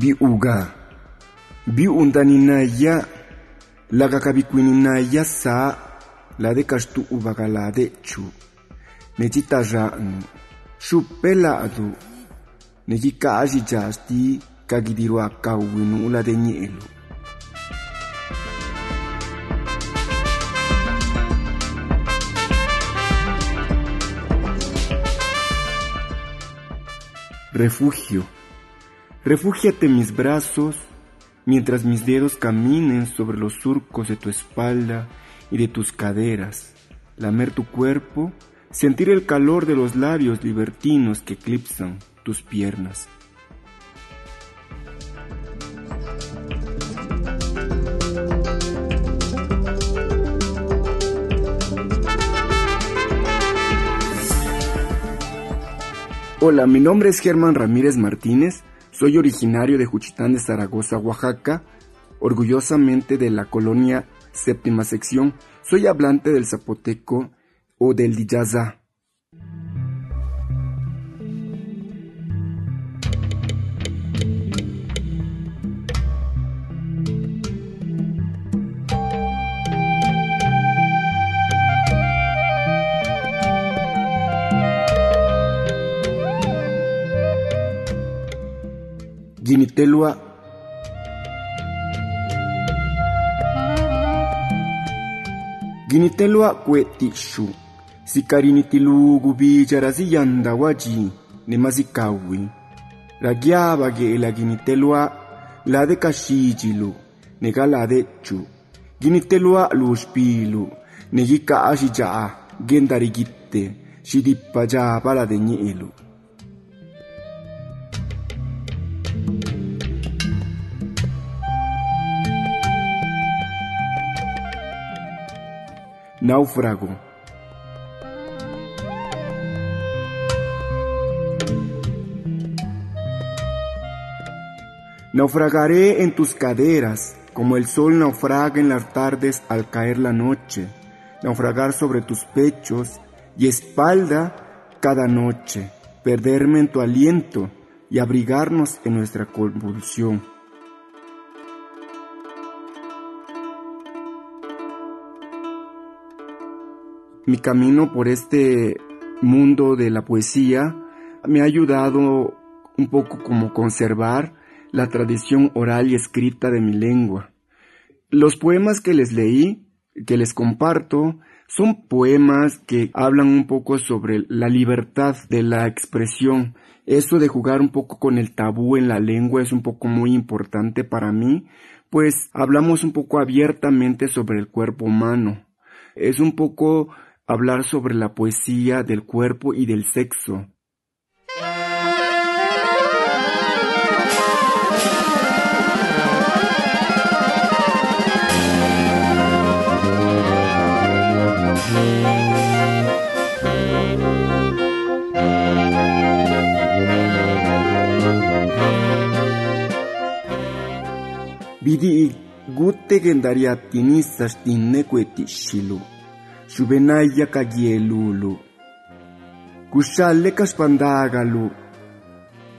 bi'ugaa bi'uun taninnaayyaa laga kabikuininnaayya saa lade kashtu'u bakaladechu necitaxa'nu xupela'du necika'axichaxti kakidiruakauwinu'u lade ñe'elu refugio. Refúgiate en mis brazos mientras mis dedos caminen sobre los surcos de tu espalda y de tus caderas, lamer tu cuerpo, sentir el calor de los labios libertinos que eclipsan tus piernas. Hola, mi nombre es Germán Ramírez Martínez soy originario de Juchitán de Zaragoza, Oaxaca, orgullosamente de la colonia séptima sección. Soy hablante del zapoteco o del diyaza. jimitelua jimitelua kueti xu sikarinitiluugu bica ra siyanda waji nema sikawi ra giaba geela jimitelua lade kaxiyilu neka lade chu jimitelua luuxpilu ne yikaa xicaa gendari kite xidipa yaa pa lade ñeelu. Náufrago. Naufragaré en tus caderas, como el sol naufraga en las tardes al caer la noche, naufragar sobre tus pechos y espalda cada noche, perderme en tu aliento y abrigarnos en nuestra convulsión. Mi camino por este mundo de la poesía me ha ayudado un poco como conservar la tradición oral y escrita de mi lengua. Los poemas que les leí, que les comparto, son poemas que hablan un poco sobre la libertad de la expresión. Eso de jugar un poco con el tabú en la lengua es un poco muy importante para mí, pues hablamos un poco abiertamente sobre el cuerpo humano. Es un poco hablar sobre la poesía del cuerpo y del sexo. Vidi gutte gendaria tinisas tinnequeti shilu. suvena ya kayelulu kusha leka spandaga lu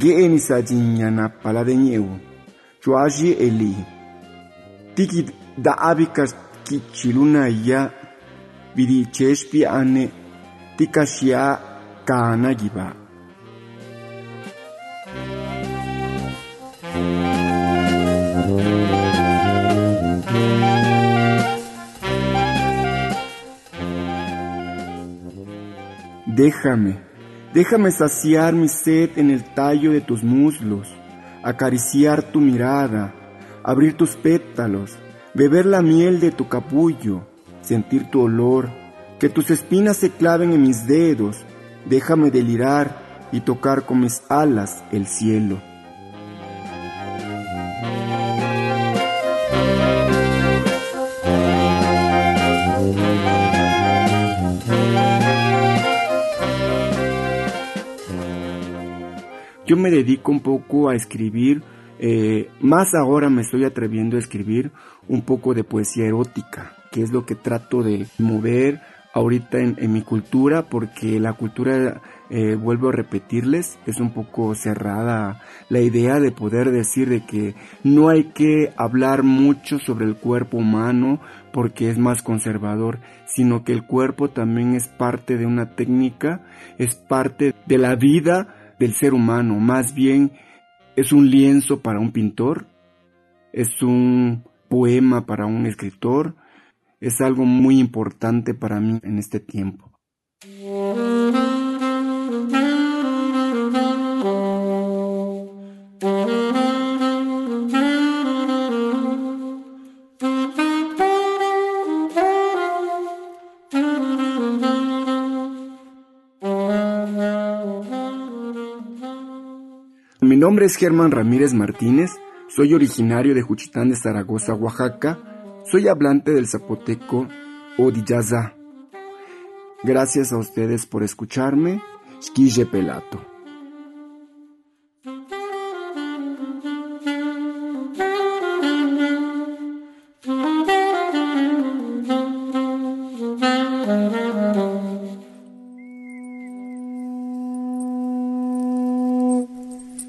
geni sa jinyana pala de nyeu chuaji eli tiki da abikas kichiluna ya vidi chespi ane tikashia kana giba. Déjame, déjame saciar mi sed en el tallo de tus muslos, acariciar tu mirada, abrir tus pétalos, beber la miel de tu capullo, sentir tu olor, que tus espinas se claven en mis dedos, déjame delirar y tocar con mis alas el cielo. Yo me dedico un poco a escribir, eh, más ahora me estoy atreviendo a escribir un poco de poesía erótica, que es lo que trato de mover ahorita en, mi cultura, porque la cultura, eh, vuelvo a repetirles, es un poco cerrada la idea de poder decir de que no hay que hablar mucho sobre el cuerpo humano porque es más conservador, sino que el cuerpo también es parte de una técnica, es parte de la vida, del ser humano, más bien es un lienzo para un pintor, es un poema para un escritor, es algo muy importante para mí en este tiempo. Nombre es Germán Ramírez Martínez, soy originario de Juchitán de Zaragoza, Oaxaca, soy hablante del zapoteco Odiyaza. Gracias a ustedes por escucharme, Skille Pelato.